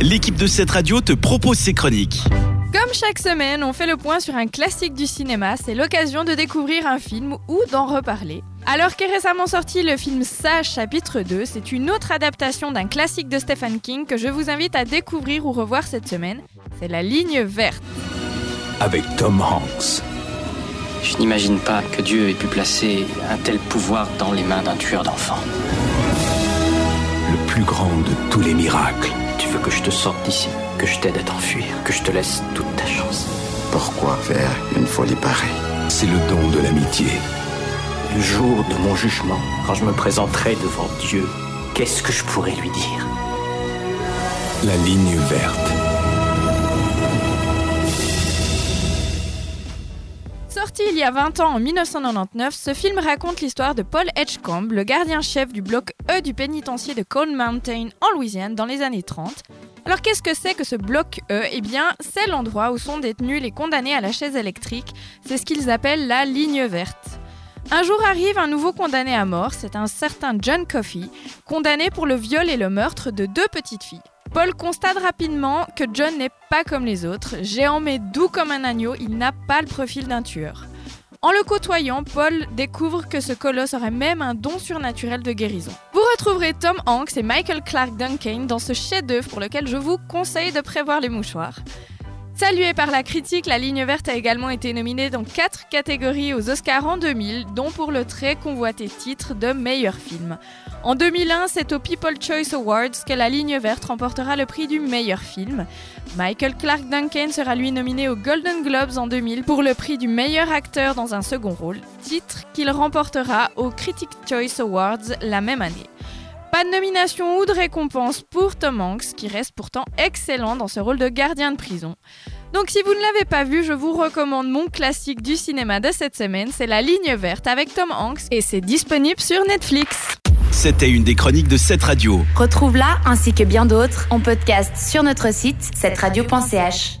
l'équipe de cette radio te propose ses chroniques. Comme chaque semaine, on fait le point sur un classique du cinéma. C'est l'occasion de découvrir un film ou d'en reparler. Alors qu'est récemment sorti le film Sage chapitre 2, c'est une autre adaptation d'un classique de Stephen King que je vous invite à découvrir ou revoir cette semaine. C'est La ligne verte. Avec Tom Hanks. Je n'imagine pas que Dieu ait pu placer un tel pouvoir dans les mains d'un tueur d'enfants. Le plus grand de tous les miracles. Tu veux que je te sorte d'ici, que je t'aide à t'enfuir, que je te laisse toute ta chance. Pourquoi faire une folie pareille? C'est le don de l'amitié. Le jour de mon jugement, quand je me présenterai devant Dieu, qu'est-ce que je pourrais lui dire? La ligne verte. Y a 20 ans en 1999, ce film raconte l'histoire de Paul Edgecombe, le gardien-chef du bloc E du pénitencier de Cold Mountain en Louisiane dans les années 30. Alors qu'est-ce que c'est que ce bloc E? Eh bien, c'est l'endroit où sont détenus les condamnés à la chaise électrique. C'est ce qu'ils appellent la ligne verte. Un jour arrive un nouveau condamné à mort, c'est un certain John Coffey, condamné pour le viol et le meurtre de deux petites filles. Paul constate rapidement que John n'est pas comme les autres, géant mais doux comme un agneau, il n'a pas le profil d'un tueur. En le côtoyant, Paul découvre que ce colosse aurait même un don surnaturel de guérison. Vous retrouverez Tom Hanks et Michael Clark Duncan dans ce chef-d'œuvre pour lequel je vous conseille de prévoir les mouchoirs. Salué par la critique, La Ligne Verte a également été nominée dans 4 catégories aux Oscars en 2000, dont pour le très convoité titre de meilleur film. En 2001, c'est au People Choice Awards que La Ligne Verte remportera le prix du meilleur film. Michael Clark Duncan sera lui nominé aux Golden Globes en 2000 pour le prix du meilleur acteur dans un second rôle, titre qu'il remportera aux Critic Choice Awards la même année. Pas de nomination ou de récompense pour Tom Hanks, qui reste pourtant excellent dans ce rôle de gardien de prison. Donc si vous ne l'avez pas vu, je vous recommande mon classique du cinéma de cette semaine, c'est La Ligne Verte avec Tom Hanks, et c'est disponible sur Netflix. C'était une des chroniques de cette radio. Retrouve-la ainsi que bien d'autres en podcast sur notre site, cette radio.ch.